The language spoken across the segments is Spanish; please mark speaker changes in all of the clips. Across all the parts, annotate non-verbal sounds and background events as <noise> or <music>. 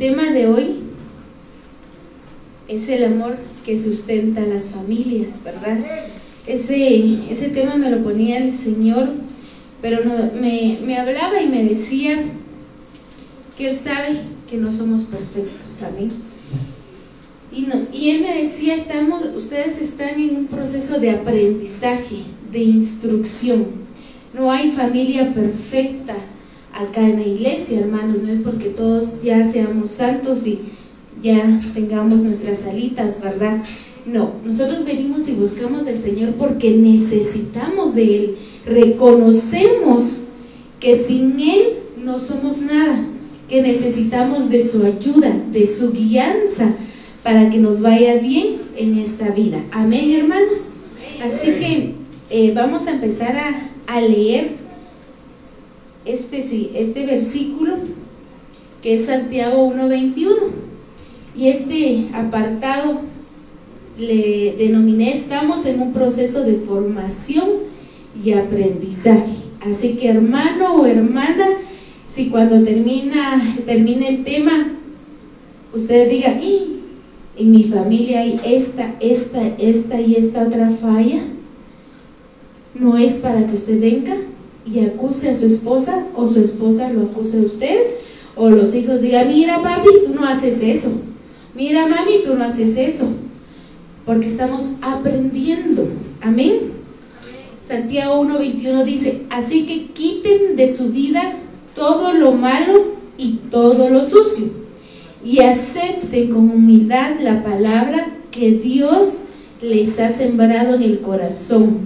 Speaker 1: tema de hoy es el amor que sustenta las familias, ¿verdad? Ese, ese tema me lo ponía el Señor, pero me, me hablaba y me decía que Él sabe que no somos perfectos, amén. Y, no, y Él me decía, estamos, ustedes están en un proceso de aprendizaje, de instrucción. No hay familia perfecta acá en la iglesia, hermanos, no es porque todos ya seamos santos y ya tengamos nuestras alitas, ¿verdad? No, nosotros venimos y buscamos del Señor porque necesitamos de Él. Reconocemos que sin Él no somos nada, que necesitamos de su ayuda, de su guianza, para que nos vaya bien en esta vida. Amén, hermanos. Así que eh, vamos a empezar a, a leer este, sí, este versículo que es Santiago 1.21. Y este apartado le denominé, estamos en un proceso de formación y aprendizaje. Así que hermano o hermana, si cuando termina, termine el tema, usted diga, en mi familia hay esta, esta, esta y esta otra falla, no es para que usted venga y acuse a su esposa o su esposa lo acuse a usted o los hijos digan, mira papi, tú no haces eso, mira mami, tú no haces eso, porque estamos aprendiendo, amén. Santiago 1.21 dice, así que quiten de su vida todo lo malo y todo lo sucio y acepten con humildad la palabra que Dios les ha sembrado en el corazón,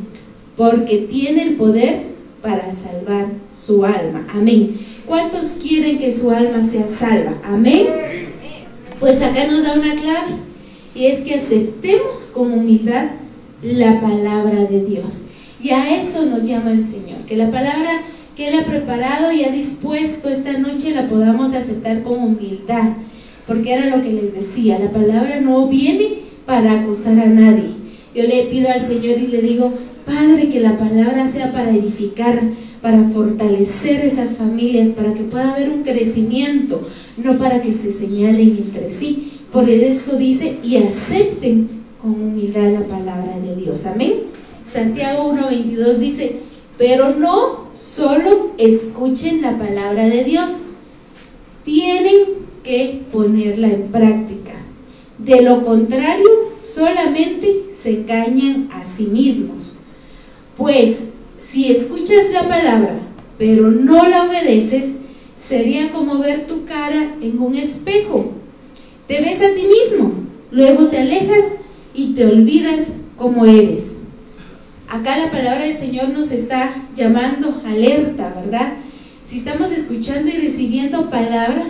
Speaker 1: porque tiene el poder para salvar su alma. Amén. ¿Cuántos quieren que su alma sea salva? Amén. Pues acá nos da una clave y es que aceptemos con humildad la palabra de Dios. Y a eso nos llama el Señor, que la palabra que Él ha preparado y ha dispuesto esta noche la podamos aceptar con humildad, porque era lo que les decía, la palabra no viene para acusar a nadie. Yo le pido al Señor y le digo, Padre, que la palabra sea para edificar, para fortalecer esas familias, para que pueda haber un crecimiento, no para que se señalen entre sí. Por eso dice, y acepten con humildad la palabra de Dios. Amén. Santiago 1.22 dice, pero no solo escuchen la palabra de Dios, tienen que ponerla en práctica. De lo contrario, solamente se engañan a sí mismos. Pues si escuchas la palabra, pero no la obedeces, sería como ver tu cara en un espejo. Te ves a ti mismo, luego te alejas y te olvidas cómo eres. Acá la palabra del Señor nos está llamando alerta, ¿verdad? Si estamos escuchando y recibiendo palabra,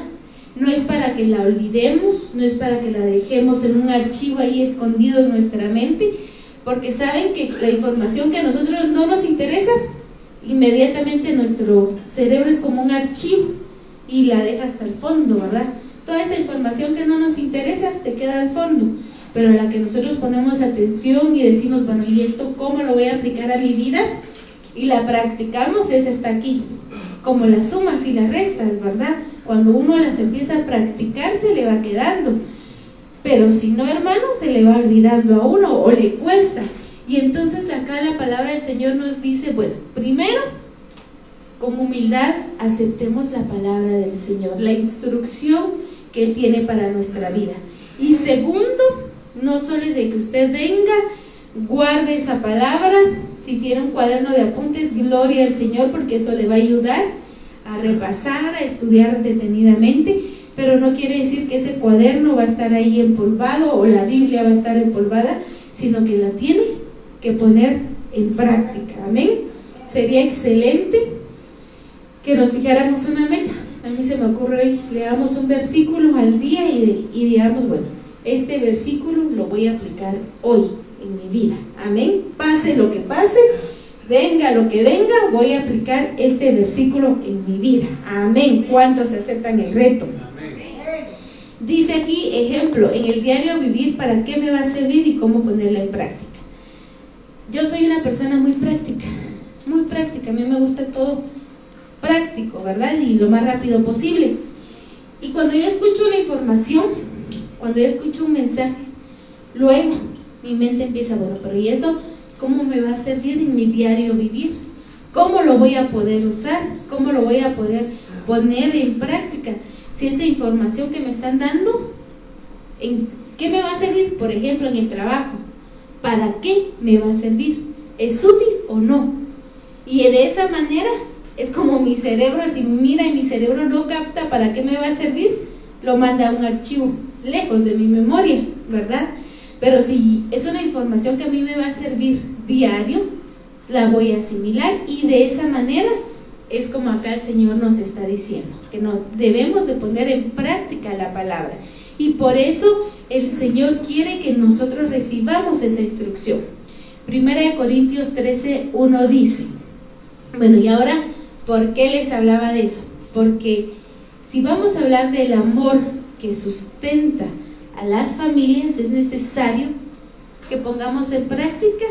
Speaker 1: no es para que la olvidemos, no es para que la dejemos en un archivo ahí escondido en nuestra mente, porque saben que la información que a nosotros no nos interesa, inmediatamente nuestro cerebro es como un archivo y la deja hasta el fondo, ¿verdad? Toda esa información que no nos interesa se queda al fondo, pero la que nosotros ponemos atención y decimos, bueno, ¿y esto cómo lo voy a aplicar a mi vida? Y la practicamos, esa está aquí, como las sumas y las restas, ¿verdad? Cuando uno las empieza a practicar se le va quedando pero si no, hermano, se le va olvidando a uno o le cuesta. Y entonces acá la palabra del Señor nos dice, bueno, primero, con humildad aceptemos la palabra del Señor, la instrucción que Él tiene para nuestra vida. Y segundo, no solo es de que usted venga, guarde esa palabra, si tiene un cuaderno de apuntes, gloria al Señor, porque eso le va a ayudar a repasar, a estudiar detenidamente, pero no quiere decir que ese cuaderno va a estar ahí empolvado o la Biblia va a estar empolvada, sino que la tiene que poner en práctica. Amén. Sería excelente que nos fijáramos una meta. A mí se me ocurre hoy, leamos un versículo al día y, y digamos, bueno, este versículo lo voy a aplicar hoy en mi vida. Amén. Pase lo que pase, venga lo que venga, voy a aplicar este versículo en mi vida. Amén. ¿Cuántos aceptan el reto? Dice aquí, ejemplo, en el diario vivir, ¿para qué me va a servir y cómo ponerla en práctica? Yo soy una persona muy práctica, muy práctica, a mí me gusta todo práctico, ¿verdad? Y lo más rápido posible. Y cuando yo escucho una información, cuando yo escucho un mensaje, luego mi mente empieza, bueno, pero ¿y eso cómo me va a servir en mi diario vivir? ¿Cómo lo voy a poder usar? ¿Cómo lo voy a poder poner en práctica? Si esta información que me están dando, ¿en qué me va a servir? Por ejemplo, en el trabajo. ¿Para qué me va a servir? ¿Es útil o no? Y de esa manera es como mi cerebro, si mira y mi cerebro no capta para qué me va a servir, lo manda a un archivo lejos de mi memoria, ¿verdad? Pero si es una información que a mí me va a servir diario, la voy a asimilar y de esa manera es como acá el Señor nos está diciendo, que no debemos de poner en práctica la palabra. Y por eso el Señor quiere que nosotros recibamos esa instrucción. Primera de Corintios 13, 1 dice, bueno, y ahora, ¿por qué les hablaba de eso? Porque si vamos a hablar del amor que sustenta a las familias, es necesario que pongamos en práctica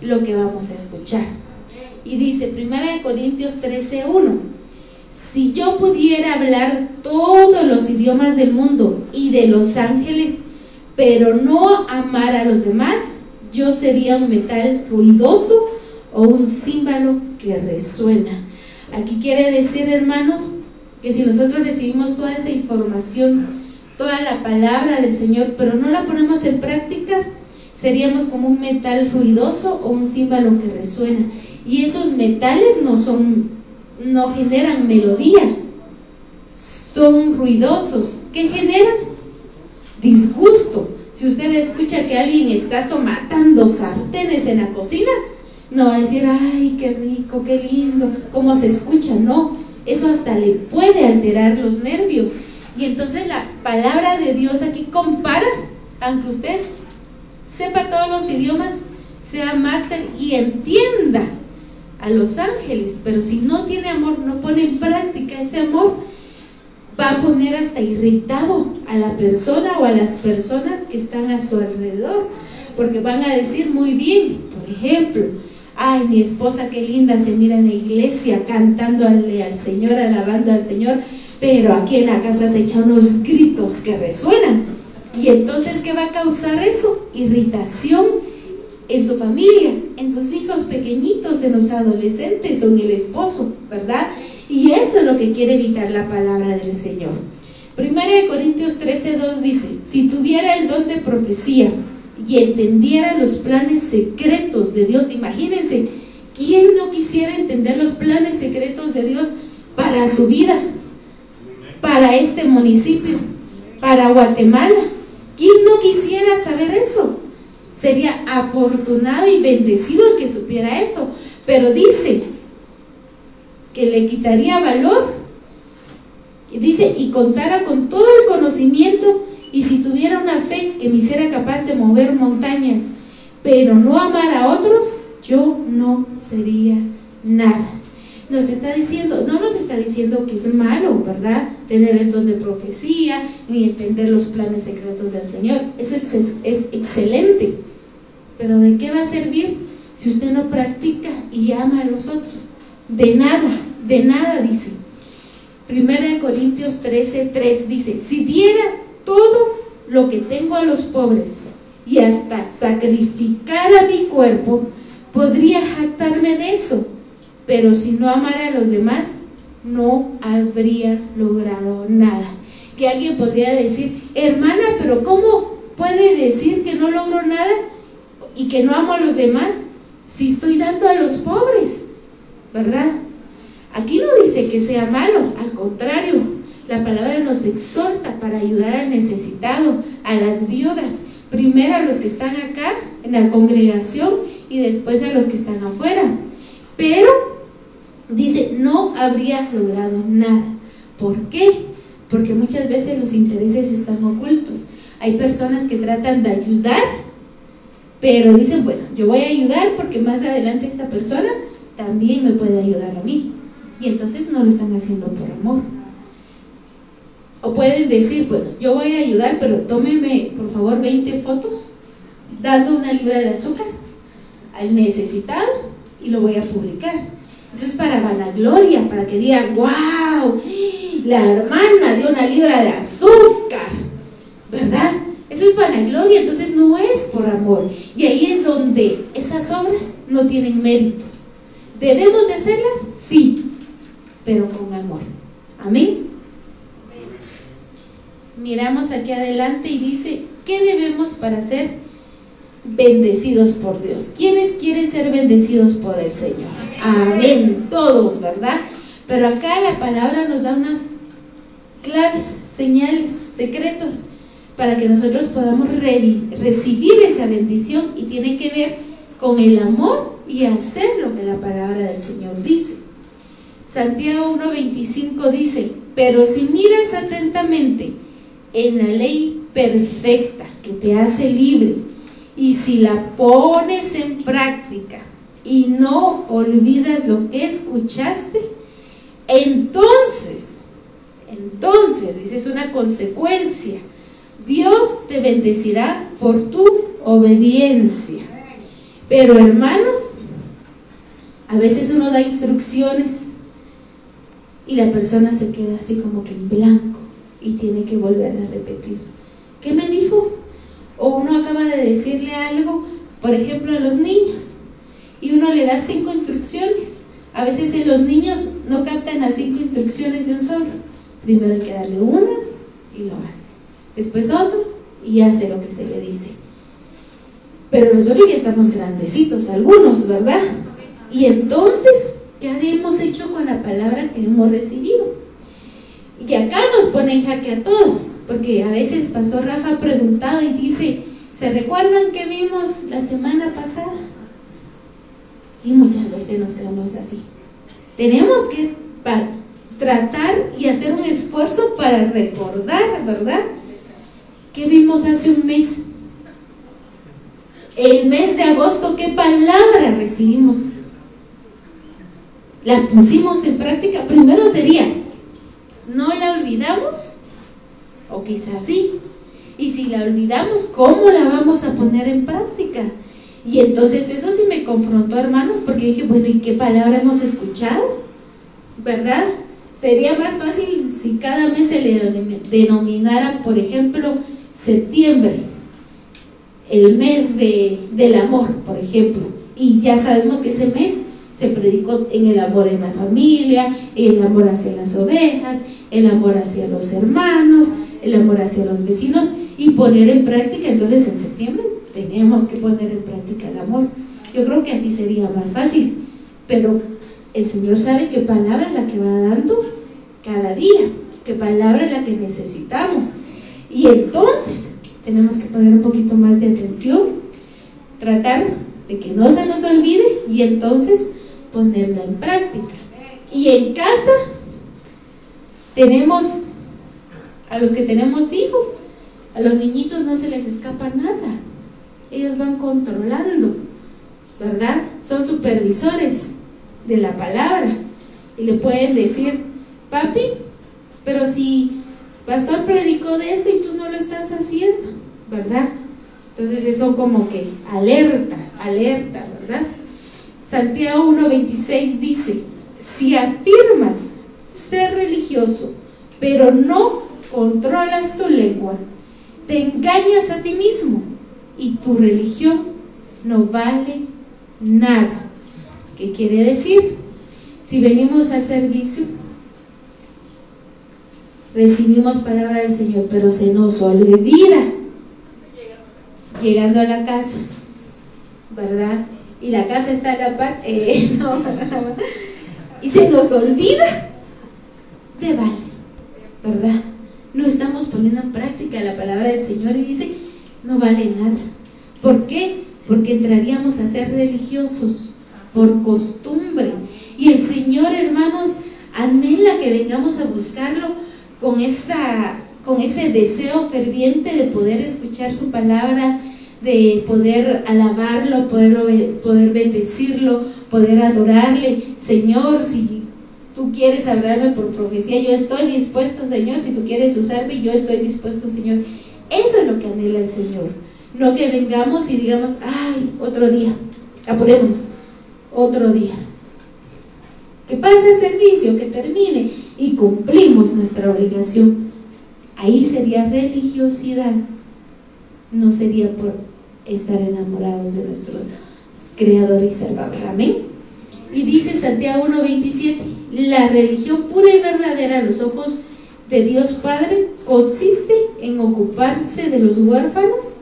Speaker 1: lo que vamos a escuchar. Y dice 1 Corintios 13:1, si yo pudiera hablar todos los idiomas del mundo y de los ángeles, pero no amar a los demás, yo sería un metal ruidoso o un símbolo que resuena. Aquí quiere decir, hermanos, que si nosotros recibimos toda esa información, toda la palabra del Señor, pero no la ponemos en práctica, seríamos como un metal ruidoso o un símbolo que resuena. Y esos metales no son, no generan melodía, son ruidosos. ¿Qué generan? Disgusto. Si usted escucha que alguien está somatando sartenes en la cocina, no va a decir, ay, qué rico, qué lindo, cómo se escucha, no. Eso hasta le puede alterar los nervios. Y entonces la palabra de Dios aquí compara, aunque usted sepa todos los idiomas, sea máster y entienda a los ángeles, pero si no tiene amor, no pone en práctica ese amor, va a poner hasta irritado a la persona o a las personas que están a su alrededor, porque van a decir muy bien, por ejemplo, ay, mi esposa qué linda se mira en la iglesia cantándole al Señor, alabando al Señor, pero aquí en la casa se echan unos gritos que resuenan. Y entonces, ¿qué va a causar eso? Irritación en su familia, en sus hijos pequeñitos, en los adolescentes o en el esposo, ¿verdad? Y eso es lo que quiere evitar la palabra del Señor. Primera de Corintios 13, 2 dice, si tuviera el don de profecía y entendiera los planes secretos de Dios, imagínense, ¿quién no quisiera entender los planes secretos de Dios para su vida, para este municipio, para Guatemala? ¿Quién no quisiera saber eso? Sería afortunado y bendecido el que supiera eso. Pero dice que le quitaría valor. Dice, y contara con todo el conocimiento y si tuviera una fe que me hiciera capaz de mover montañas, pero no amar a otros, yo no sería nada. Nos está diciendo, no nos está diciendo que es malo, ¿verdad? Tener el don de profecía, ni entender los planes secretos del Señor. Eso es, es excelente. Pero ¿de qué va a servir si usted no practica y ama a los otros? De nada, de nada, dice. Primera de Corintios 13, 3 dice, si diera todo lo que tengo a los pobres y hasta sacrificar a mi cuerpo, podría jactarme de eso. Pero si no amara a los demás, no habría logrado nada. Que alguien podría decir, hermana, pero ¿cómo puede decir que no logro nada y que no amo a los demás si estoy dando a los pobres? ¿Verdad? Aquí no dice que sea malo, al contrario, la palabra nos exhorta para ayudar al necesitado, a las viudas, primero a los que están acá en la congregación y después a los que están afuera. Pero dice, no habría logrado nada. ¿Por qué? Porque muchas veces los intereses están ocultos. Hay personas que tratan de ayudar, pero dicen, bueno, yo voy a ayudar porque más adelante esta persona también me puede ayudar a mí. Y entonces no lo están haciendo por amor. O pueden decir, bueno, yo voy a ayudar, pero tómeme por favor 20 fotos dando una libra de azúcar al necesitado y lo voy a publicar. Eso es para vanagloria, para que digan, wow, la hermana dio una libra de la gloria, entonces no es por amor. Y ahí es donde esas obras no tienen mérito. ¿Debemos de hacerlas? Sí, pero con amor. Amén. Miramos aquí adelante y dice, ¿qué debemos para ser bendecidos por Dios? ¿Quiénes quieren ser bendecidos por el Señor? Amén. Todos, ¿verdad? Pero acá la palabra nos da unas claves, señales, secretos para que nosotros podamos recibir esa bendición y tiene que ver con el amor y hacer lo que la palabra del Señor dice. Santiago 1.25 dice, pero si miras atentamente en la ley perfecta que te hace libre y si la pones en práctica y no olvidas lo que escuchaste, entonces, entonces, dice, es una consecuencia. Dios te bendecirá por tu obediencia. Pero hermanos, a veces uno da instrucciones y la persona se queda así como que en blanco y tiene que volver a repetir. ¿Qué me dijo? O uno acaba de decirle algo, por ejemplo, a los niños, y uno le da cinco instrucciones. A veces los niños no captan las cinco instrucciones de un solo. Primero hay que darle una y lo hace. Después otro y hace lo que se le dice. Pero nosotros ya estamos grandecitos, algunos, ¿verdad? Y entonces, ¿qué hemos hecho con la palabra que hemos recibido? Y acá nos pone en jaque a todos, porque a veces Pastor Rafa ha preguntado y dice, ¿se recuerdan que vimos la semana pasada? Y muchas veces nos quedamos así. Tenemos que tratar y hacer un esfuerzo para recordar, ¿verdad? ¿Qué vimos hace un mes? El mes de agosto, ¿qué palabra recibimos? La pusimos en práctica. Primero sería, ¿no la olvidamos? O quizás sí. Y si la olvidamos, ¿cómo la vamos a poner en práctica? Y entonces eso sí me confrontó, hermanos, porque dije, bueno, ¿y qué palabra hemos escuchado? ¿Verdad? Sería más fácil si cada mes se le denominara, por ejemplo, septiembre, el mes del amor, por ejemplo, y ya sabemos que ese mes se predicó en el amor en la familia, el amor hacia las ovejas, el amor hacia los hermanos, el amor hacia los vecinos y poner en práctica, entonces en septiembre tenemos que poner en práctica el amor. Yo creo que así sería más fácil, pero el Señor sabe qué palabra es la que va dando cada día, qué palabra es la que necesitamos. Y entonces tenemos que poner un poquito más de atención, tratar de que no se nos olvide y entonces ponerla en práctica. Y en casa tenemos, a los que tenemos hijos, a los niñitos no se les escapa nada. Ellos van controlando, ¿verdad? Son supervisores de la palabra. Y le pueden decir, papi, pero si pastor predicó de esto y tú no lo estás haciendo, ¿verdad? Entonces eso como que alerta, alerta, ¿verdad? Santiago 1.26 dice, si afirmas ser religioso, pero no controlas tu lengua, te engañas a ti mismo y tu religión no vale nada. ¿Qué quiere decir? Si venimos al servicio, recibimos palabra del Señor, pero se nos olvida llegando a la casa, ¿verdad? Y la casa está en la parte, eh, <laughs> y se nos olvida, de vale, ¿verdad? No estamos poniendo en práctica la palabra del Señor y dice, no vale nada. ¿Por qué? Porque entraríamos a ser religiosos por costumbre. Y el Señor, hermanos, anhela que vengamos a buscarlo con, esa, con ese deseo ferviente de poder escuchar su palabra, de poder alabarlo, poder, poder bendecirlo, poder adorarle. Señor, si tú quieres hablarme por profecía, yo estoy dispuesto, Señor. Si tú quieres usarme, yo estoy dispuesto, Señor. Eso es lo que anhela el Señor. No que vengamos y digamos, ay, otro día, apurémonos, otro día. Que pase el servicio, que termine y cumplimos nuestra obligación. Ahí sería religiosidad. no sería por estar enamorados de nuestro Creador y Salvador. Amén. Y dice Santiago 1.27, la religión pura y verdadera a los ojos de Dios Padre consiste en ocuparse de los huérfanos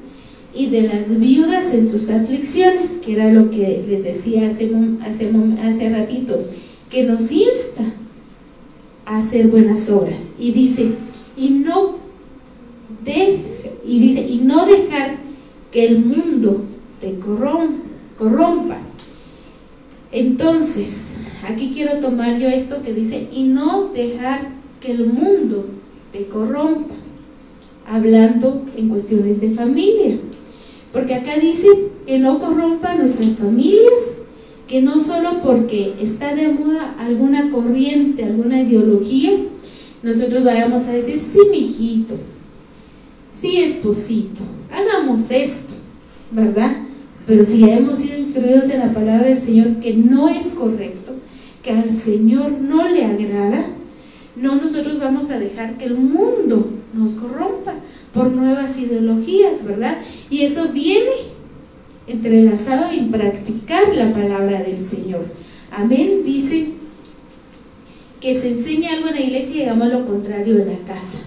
Speaker 1: y de las viudas en sus aflicciones, que era lo que les decía hace, hace, hace ratitos, que nos insta hacer buenas obras. Y dice, y no, y dice, y no dejar que el mundo te corrompa. Entonces, aquí quiero tomar yo esto que dice, y no dejar que el mundo te corrompa, hablando en cuestiones de familia. Porque acá dice que no corrompa nuestras familias, que no solo porque está de moda alguna corriente, alguna ideología, nosotros vayamos a decir, sí, mijito, sí, esposito, hagamos esto, ¿verdad? Pero si ya hemos sido instruidos en la palabra del Señor que no es correcto, que al Señor no le agrada, no nosotros vamos a dejar que el mundo nos corrompa por nuevas ideologías, ¿verdad? Y eso viene entrelazado en practicar la palabra del Señor. Amén. Dice que se enseñe algo en la iglesia y hagamos lo contrario en la casa.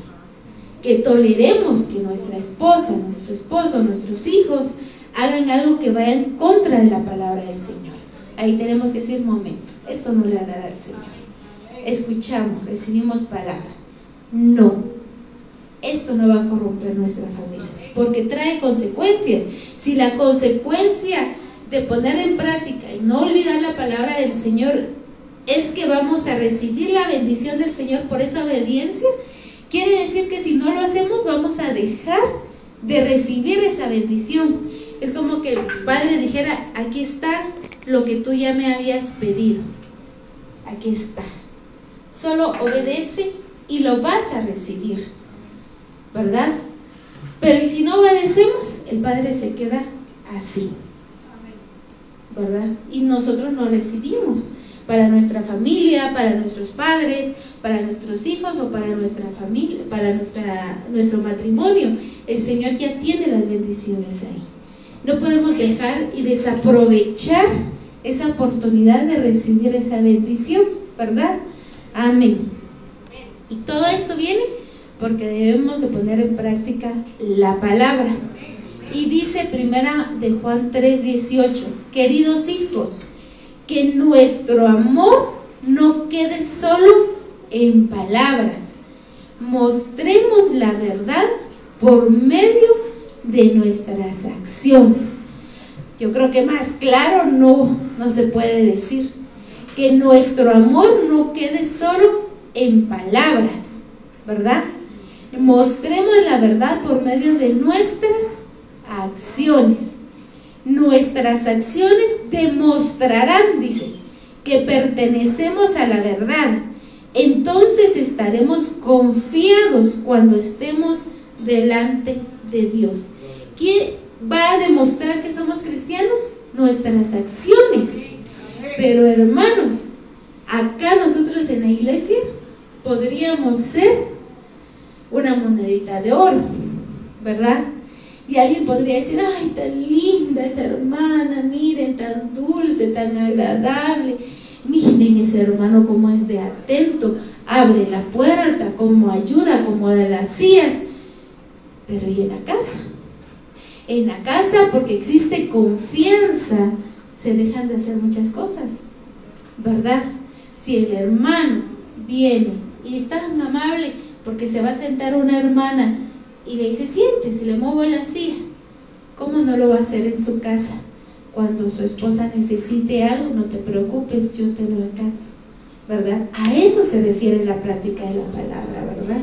Speaker 1: Que toleremos que nuestra esposa, nuestro esposo, nuestros hijos hagan algo que vaya en contra de la palabra del Señor. Ahí tenemos que decir, momento, esto no le agrada al Señor. Escuchamos, recibimos palabra. No, esto no va a corromper nuestra familia, porque trae consecuencias. Si la consecuencia de poner en práctica y no olvidar la palabra del Señor es que vamos a recibir la bendición del Señor por esa obediencia, quiere decir que si no lo hacemos vamos a dejar de recibir esa bendición. Es como que el Padre dijera, aquí está lo que tú ya me habías pedido. Aquí está. Solo obedece y lo vas a recibir. ¿Verdad? Pero y si no obedecemos, el Padre se queda así. ¿Verdad? Y nosotros lo recibimos para nuestra familia, para nuestros padres, para nuestros hijos o para nuestra familia, para nuestra, nuestro matrimonio. El Señor ya tiene las bendiciones ahí. No podemos dejar y desaprovechar esa oportunidad de recibir esa bendición, ¿verdad? Amén. Y todo esto viene porque debemos de poner en práctica la palabra. Y dice primera de Juan 3:18, queridos hijos, que nuestro amor no quede solo en palabras. Mostremos la verdad por medio de nuestras acciones. Yo creo que más claro no, no se puede decir. Que nuestro amor no quede solo en palabras, ¿verdad? Mostremos la verdad por medio de nuestras acciones. Nuestras acciones demostrarán, dice, que pertenecemos a la verdad. Entonces estaremos confiados cuando estemos delante de Dios. ¿Quién va a demostrar que somos cristianos? Nuestras acciones. Pero hermanos, acá nosotros en la iglesia podríamos ser una monedita de oro, ¿verdad? Y alguien podría decir, ay, tan linda esa hermana, miren, tan dulce, tan agradable. Miren ese hermano como es de atento, abre la puerta, como ayuda, como de las sillas. Pero ¿y en la casa? En la casa, porque existe confianza, se dejan de hacer muchas cosas, ¿verdad? Si el hermano viene y está tan amable, porque se va a sentar una hermana y le dice, siente, si le muevo la silla, ¿cómo no lo va a hacer en su casa? Cuando su esposa necesite algo, no te preocupes, yo te lo alcanzo, ¿verdad? A eso se refiere la práctica de la palabra, ¿verdad?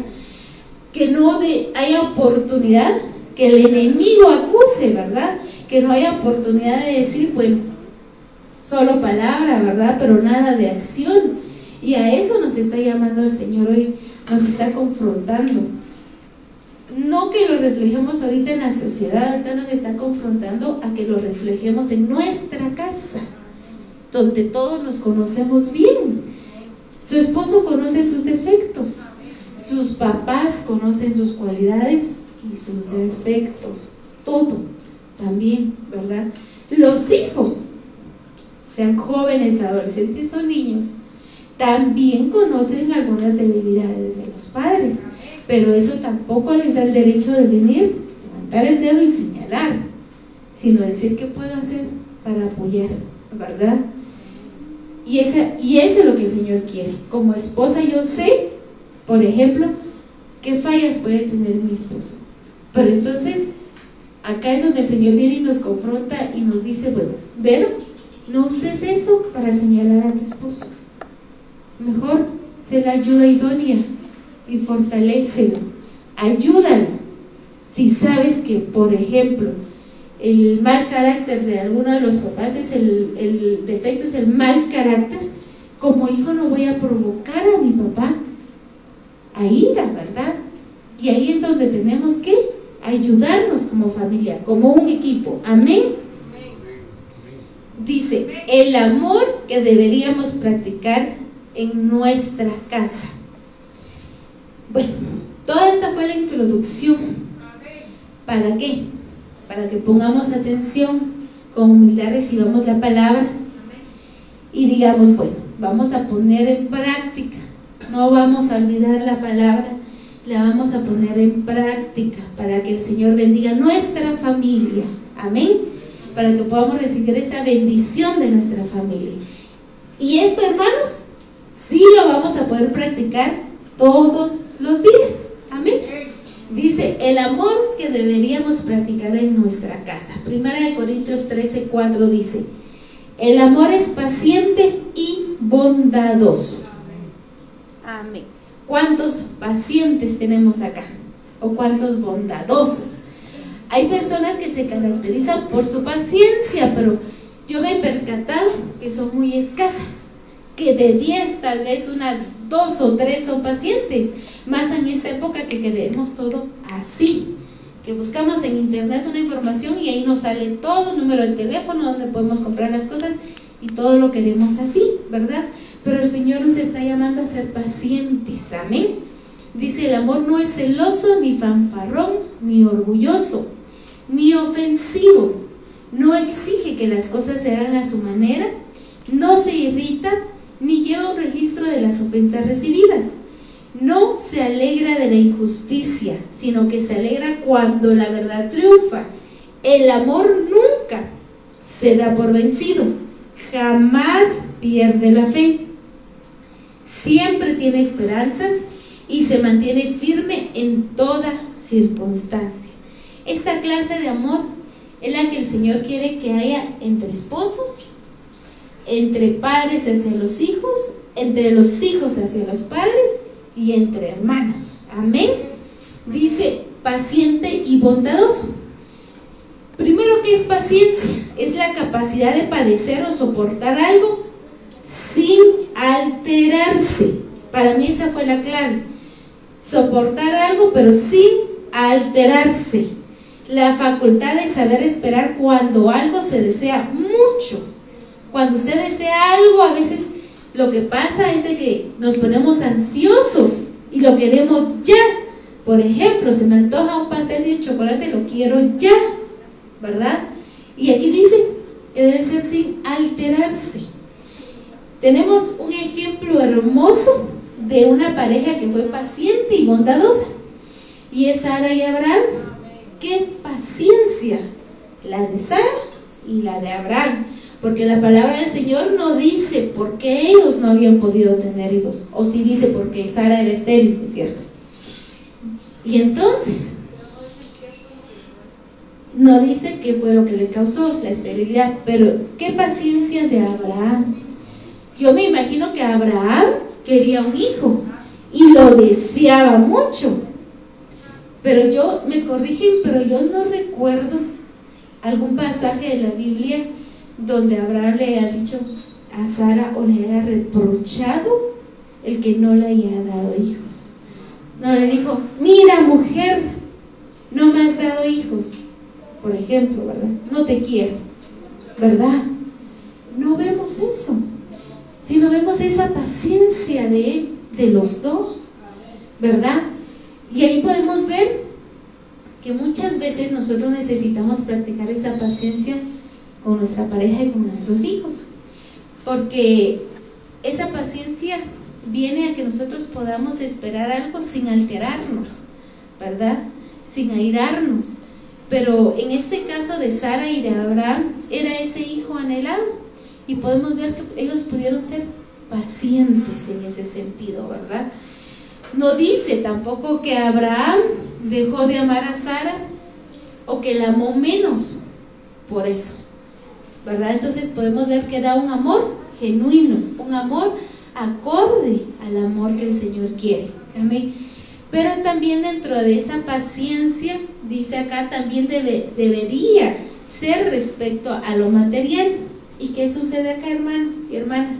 Speaker 1: Que no de, haya oportunidad que el enemigo acuse, ¿verdad? Que no haya oportunidad de decir, bueno, solo palabra, ¿verdad? Pero nada de acción. Y a eso nos está llamando el Señor hoy, nos está confrontando. No que lo reflejemos ahorita en la sociedad, ahorita nos está confrontando a que lo reflejemos en nuestra casa, donde todos nos conocemos bien. Su esposo conoce sus defectos, sus papás conocen sus cualidades y sus defectos. todo también, ¿verdad? Los hijos, sean jóvenes, adolescentes o niños, también conocen algunas debilidades de los padres, pero eso tampoco les da el derecho de venir, levantar el dedo y señalar, sino decir qué puedo hacer para apoyar, ¿verdad? Y, y eso es lo que el Señor quiere. Como esposa yo sé, por ejemplo, qué fallas puede tener mi esposo. Pero entonces, acá es donde el Señor viene y nos confronta y nos dice, bueno, Vero, no uses eso para señalar a tu esposo. Mejor se la ayuda idónea y fortalecelo. Ayúdalo. Si sabes que, por ejemplo, el mal carácter de alguno de los papás es el, el defecto, es el mal carácter, como hijo no voy a provocar a mi papá a ira, ¿verdad? Y ahí es donde tenemos que ayudarnos como familia, como un equipo. Amén. Dice, el amor que deberíamos practicar en nuestra casa. Bueno, toda esta fue la introducción. ¿Para qué? Para que pongamos atención, con humildad recibamos la palabra y digamos, bueno, vamos a poner en práctica no vamos a olvidar la palabra, la vamos a poner en práctica para que el Señor bendiga nuestra familia. Amén. Para que podamos recibir esa bendición de nuestra familia. Y esto, hermanos, sí lo vamos a poder practicar todos los días. Amén. Dice, el amor que deberíamos practicar en nuestra casa. Primera de Corintios 13, 4 dice, el amor es paciente y bondadoso. Amén. ¿Cuántos pacientes tenemos acá? ¿O cuántos bondadosos? Hay personas que se caracterizan por su paciencia, pero yo me he percatado que son muy escasas, que de 10 tal vez unas dos o tres son pacientes, más en esta época que queremos todo así, que buscamos en internet una información y ahí nos sale todo, número de teléfono, donde podemos comprar las cosas y todo lo queremos así, ¿verdad? Pero el Señor nos está llamando a ser pacientes, amén. Dice, el amor no es celoso, ni fanfarrón, ni orgulloso, ni ofensivo. No exige que las cosas se hagan a su manera, no se irrita, ni lleva un registro de las ofensas recibidas. No se alegra de la injusticia, sino que se alegra cuando la verdad triunfa. El amor nunca se da por vencido, jamás pierde la fe siempre tiene esperanzas y se mantiene firme en toda circunstancia. Esta clase de amor es la que el Señor quiere que haya entre esposos, entre padres hacia los hijos, entre los hijos hacia los padres y entre hermanos. Amén. Dice paciente y bondadoso. Primero, ¿qué es paciencia? Es la capacidad de padecer o soportar algo sin alterarse. Para mí esa fue la clave. Soportar algo, pero sin alterarse. La facultad de saber esperar cuando algo se desea mucho. Cuando usted desea algo, a veces lo que pasa es de que nos ponemos ansiosos y lo queremos ya. Por ejemplo, se me antoja un pastel de chocolate, lo quiero ya, ¿verdad? Y aquí dice que debe ser sin alterarse tenemos un ejemplo hermoso de una pareja que fue paciente y bondadosa. Y es Sara y Abraham. Qué paciencia la de Sara y la de Abraham. Porque la palabra del Señor no dice por qué ellos no habían podido tener hijos. O si dice porque Sara era estéril, es cierto. Y entonces, no dice qué fue lo que le causó la esterilidad. Pero qué paciencia de Abraham yo me imagino que Abraham quería un hijo y lo deseaba mucho. Pero yo, me corrigen, pero yo no recuerdo algún pasaje de la Biblia donde Abraham le haya dicho a Sara o le haya reprochado el que no le haya dado hijos. No le dijo, mira mujer, no me has dado hijos, por ejemplo, ¿verdad? No te quiero, ¿verdad? No vemos eso no vemos esa paciencia de, de los dos, ¿verdad? Y ahí podemos ver que muchas veces nosotros necesitamos practicar esa paciencia con nuestra pareja y con nuestros hijos. Porque esa paciencia viene a que nosotros podamos esperar algo sin alterarnos, ¿verdad? Sin airarnos. Pero en este caso de Sara y de Abraham era ese hijo anhelado y podemos ver que ellos pudieron ser pacientes en ese sentido, ¿verdad? No dice tampoco que Abraham dejó de amar a Sara o que la amó menos por eso, Entonces podemos ver que era un amor genuino, un amor acorde al amor que el Señor quiere. Amén. Pero también dentro de esa paciencia, dice acá, también debe, debería ser respecto a lo material. ¿Y qué sucede acá, hermanos y hermanas?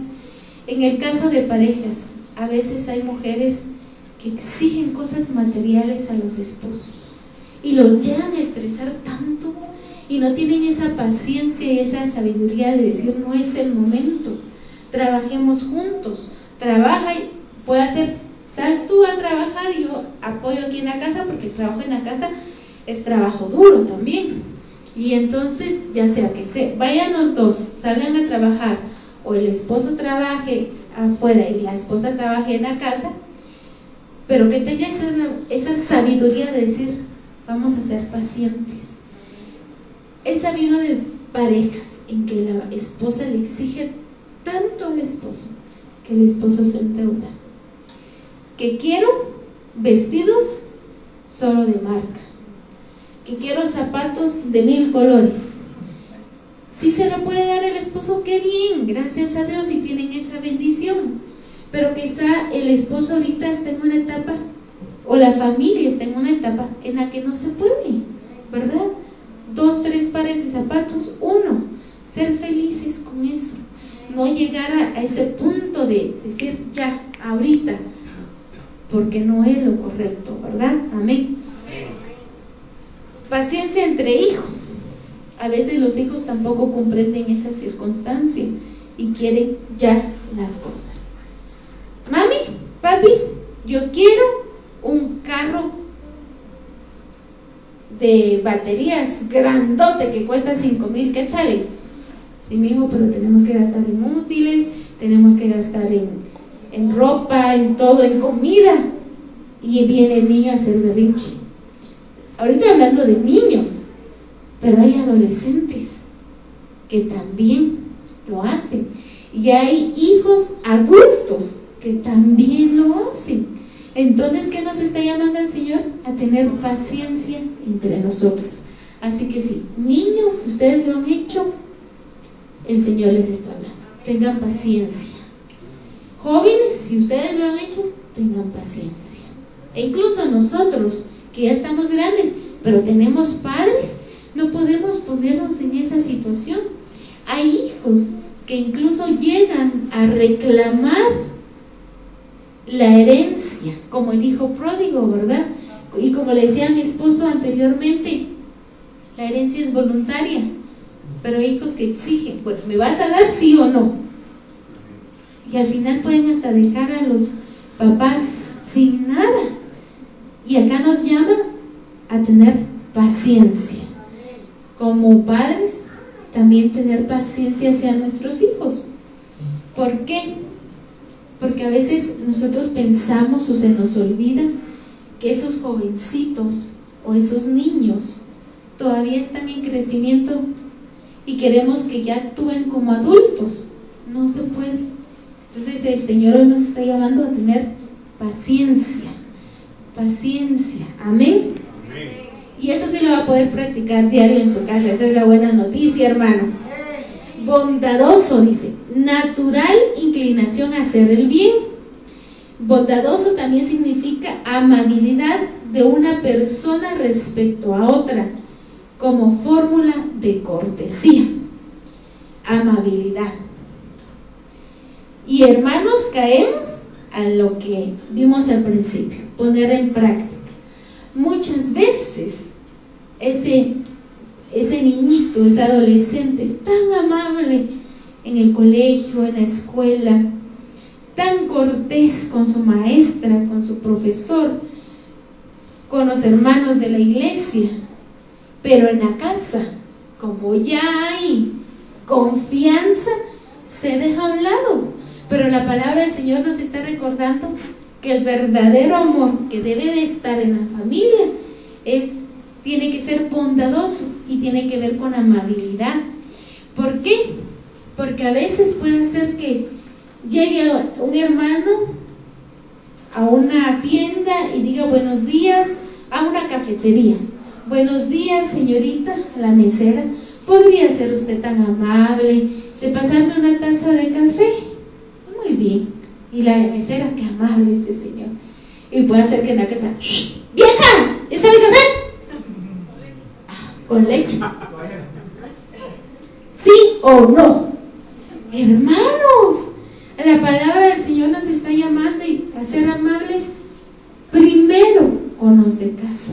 Speaker 1: En el caso de parejas, a veces hay mujeres que exigen cosas materiales a los esposos y los llegan a estresar tanto y no tienen esa paciencia y esa sabiduría de decir no es el momento, trabajemos juntos, trabaja y puede hacer, sal tú a trabajar y yo apoyo aquí en la casa porque el trabajo en la casa es trabajo duro también. Y entonces, ya sea que se vayan los dos, salgan a trabajar o el esposo trabaje afuera y la esposa trabaje en la casa, pero que tenga esa, esa sabiduría de decir, vamos a ser pacientes. He sabido de parejas en que la esposa le exige tanto al esposo que el esposo se endeuda. Que quiero vestidos solo de marca. Que quiero zapatos de mil colores. Si se lo puede dar el esposo, qué bien, gracias a Dios y tienen esa bendición pero quizá el esposo ahorita está en una etapa, o la familia está en una etapa en la que no se puede, ¿verdad? Dos, tres pares de zapatos, uno, ser felices con eso, no llegar a, ese punto de decir ya, ahorita, porque no es lo correcto, ¿verdad? Amén. Paciencia entre hijos. A veces los hijos tampoco comprenden esa circunstancia y quieren ya las cosas mami, papi, yo quiero un carro de baterías grandote que cuesta 5 mil quetzales. Sí, mi hijo, pero tenemos que gastar en útiles, tenemos que gastar en, en ropa, en todo, en comida. Y viene el niño a hacer berrinche. Ahorita hablando de niños, pero hay adolescentes que también lo hacen. Y hay hijos adultos que también lo hacen. Entonces, ¿qué nos está llamando el Señor? A tener paciencia entre nosotros. Así que sí, niños, ustedes lo han hecho, el Señor les está hablando. Tengan paciencia. Jóvenes, si ustedes lo han hecho, tengan paciencia. E incluso nosotros, que ya estamos grandes, pero tenemos padres, no podemos ponernos en esa situación. Hay hijos que incluso llegan a reclamar la herencia, como el hijo pródigo, ¿verdad? Y como le decía a mi esposo anteriormente, la herencia es voluntaria, pero hay hijos que exigen, pues, ¿me vas a dar sí o no? Y al final pueden hasta dejar a los papás sin nada. Y acá nos llama a tener paciencia. Como padres, también tener paciencia hacia nuestros hijos. ¿Por qué? Porque a veces nosotros pensamos o se nos olvida que esos jovencitos o esos niños todavía están en crecimiento y queremos que ya actúen como adultos. No se puede. Entonces el Señor hoy nos está llamando a tener paciencia. Paciencia. Amén. Y eso sí lo va a poder practicar diario en su casa. Esa es la buena noticia, hermano bondadoso, dice, natural inclinación a hacer el bien. Bondadoso también significa amabilidad de una persona respecto a otra, como fórmula de cortesía. Amabilidad. Y hermanos, caemos a lo que vimos al principio, poner en práctica. Muchas veces ese ese niñito, ese adolescente es tan amable en el colegio, en la escuela, tan cortés con su maestra, con su profesor, con los hermanos de la iglesia, pero en la casa, como ya hay confianza, se deja a un lado. Pero la palabra del Señor nos está recordando que el verdadero amor que debe de estar en la familia es, tiene que ser bondadoso y tiene que ver con amabilidad. ¿Por qué? Porque a veces puede ser que llegue un hermano a una tienda y diga buenos días a una cafetería. Buenos días, señorita, la mesera. ¿Podría ser usted tan amable de pasarme una taza de café? Muy bien. Y la mesera, qué amable este señor. Y puede hacer que en la casa, ¡Vieja! ¿Está mi café? Con leche. ¿Sí o no? Hermanos, la palabra del Señor nos está llamando a ser amables primero con los de casa.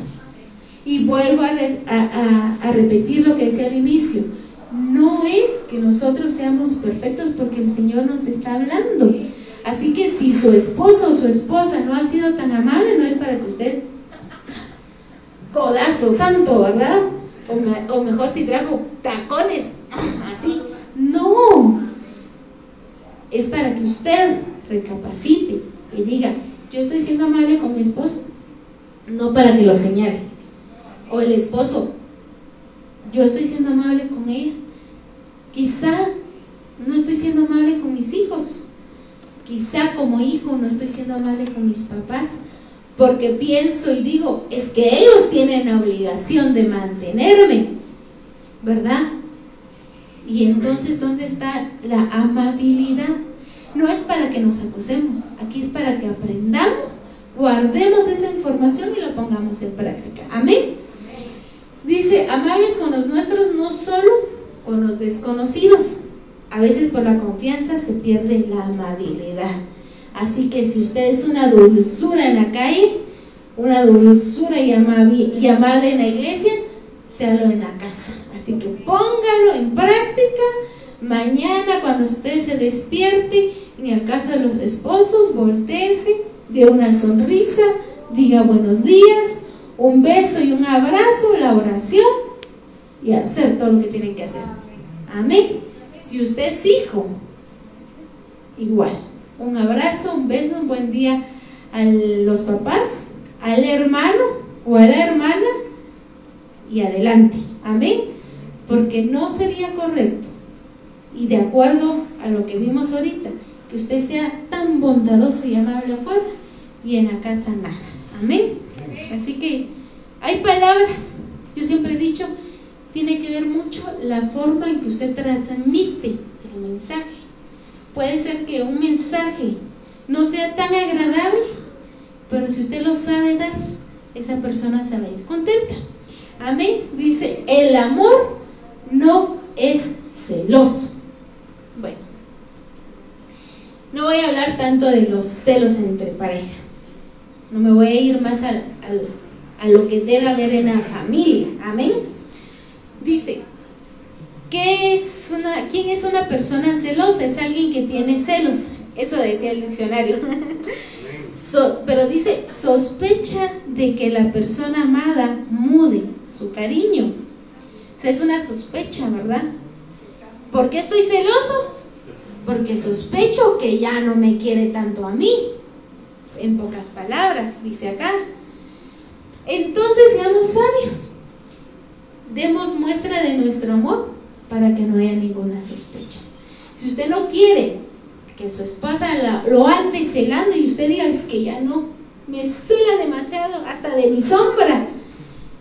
Speaker 1: Y vuelvo a, repetir lo que decía al inicio. No es que nosotros seamos perfectos porque el Señor nos está hablando. Así que si su esposo o su esposa no ha sido tan amable, no es para que usted codazo santo, ¿verdad? O, o mejor si trajo tacones, así. No. Es para que usted recapacite y diga, yo estoy siendo amable con mi esposo, no para que lo señale o el esposo, yo estoy siendo amable con ella. Quizá no estoy siendo amable con mis hijos. Quizá como hijo no estoy siendo amable con mis papás. Porque pienso y digo, es que ellos tienen la obligación de mantenerme. ¿Verdad? Y entonces, ¿dónde está la amabilidad? No es para que nos acusemos, aquí es para que aprendamos, guardemos esa información y la pongamos en práctica. Amén. Dice, amables con los nuestros, no solo con los desconocidos. A veces por la confianza se pierde la amabilidad. Así que si usted es una dulzura en la calle, una dulzura y, amable en la iglesia, séalo en la casa. Así que póngalo en práctica. Mañana cuando usted se despierte, en el caso de los esposos, volteese, dé una sonrisa, diga buenos días, un beso y un abrazo, la oración y hacer todo lo que tienen que hacer. Amén. Si usted es hijo, igual. Un abrazo, un beso, un buen día a los papás, al hermano o a la hermana y adelante. Amén. Porque no sería correcto y de acuerdo a lo que vimos ahorita, que usted sea tan bondadoso y amable afuera y en la casa nada. Amén. Así que hay palabras, yo siempre he dicho, tiene que ver mucho la forma en que usted transmite el mensaje. Puede ser que un mensaje no sea tan agradable, pero si usted lo sabe dar, esa persona se va a ir contenta. Amén. Dice, el amor no es celoso. Bueno, no voy a hablar tanto de los celos entre pareja. No me voy a ir más al, a lo que debe haber en la familia. Amén. Dice, ¿qué es una, ¿quién es una persona celosa? Es alguien que tiene celos. Eso decía el diccionario. <laughs> pero dice, sospecha de que la persona amada mude su cariño. O es una sospecha, ¿verdad? ¿Por qué estoy celoso? Porque sospecho que ya no me quiere tanto a mí en pocas palabras, dice acá. Entonces seamos sabios. Demos muestra de nuestro amor para que no haya ninguna sospecha. Si usted no quiere que su esposa lo ande celando y usted diga, es que ya no, me cela demasiado hasta de mi sombra,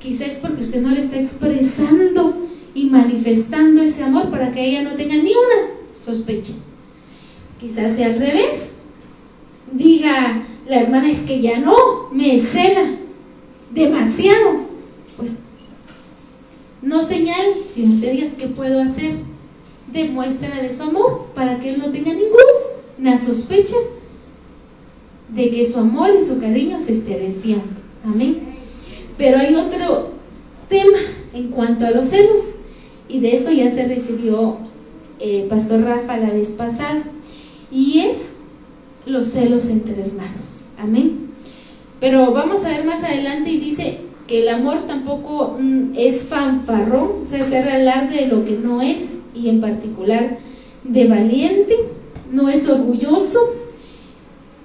Speaker 1: quizás porque usted no le está expresando y manifestando ese amor para que ella no tenga ni una sospecha. Quizás sea al revés. Diga, la hermana es que ya no, me cena demasiado. No señale, sino se diga qué puedo hacer. Demuestra de su amor para que él no tenga ninguna sospecha de que su amor y su cariño se esté desviando. Amén. Pero hay otro tema en cuanto a los celos, y de esto ya se refirió eh, Pastor Rafa la vez pasada, y es los celos entre hermanos. Amén. Pero vamos a ver más adelante y dice que el amor tampoco mm, es fanfarrón, o sea, hacer alarde de lo que no es y en particular de valiente, no es orgulloso,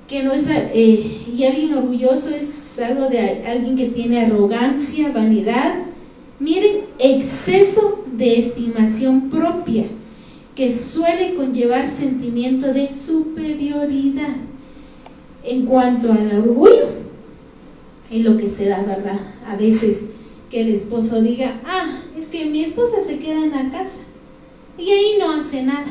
Speaker 1: que no es, eh, y alguien orgulloso es algo de alguien que tiene arrogancia, vanidad, miren, exceso de estimación propia, que suele conllevar sentimiento de superioridad. En cuanto al orgullo, es lo que se da, ¿verdad? A veces que el esposo diga, ah, es que mi esposa se queda en la casa y ahí no hace nada.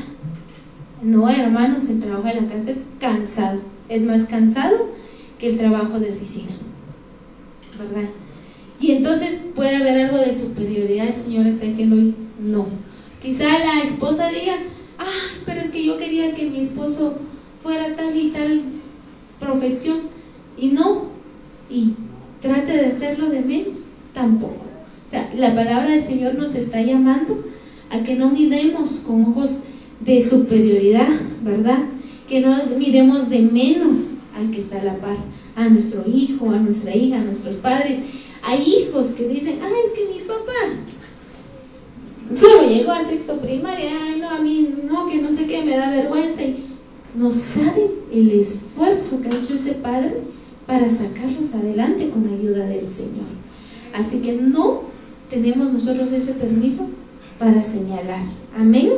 Speaker 1: No, hermanos, el trabajo en la casa es cansado, es más cansado que el trabajo de oficina, ¿verdad? Y entonces puede haber algo de superioridad, el Señor está diciendo, no. Quizá la esposa diga, ah, pero es que yo quería que mi esposo fuera tal y tal profesión, y no, y trate de hacerlo de menos, tampoco. O sea, la palabra del Señor nos está llamando a que no miremos con ojos de superioridad, ¿verdad? Que no miremos de menos al que está a la par, a nuestro hijo, a nuestra hija, a nuestros padres. Hay hijos que dicen, ah, es que mi papá solo llegó a sexto primaria, ay, no, a mí no, que no sé qué, me da vergüenza. Y no saben el esfuerzo que ha hecho ese padre para sacarlos adelante con la ayuda del Señor. Así que no tenemos nosotros ese permiso para señalar. Amén.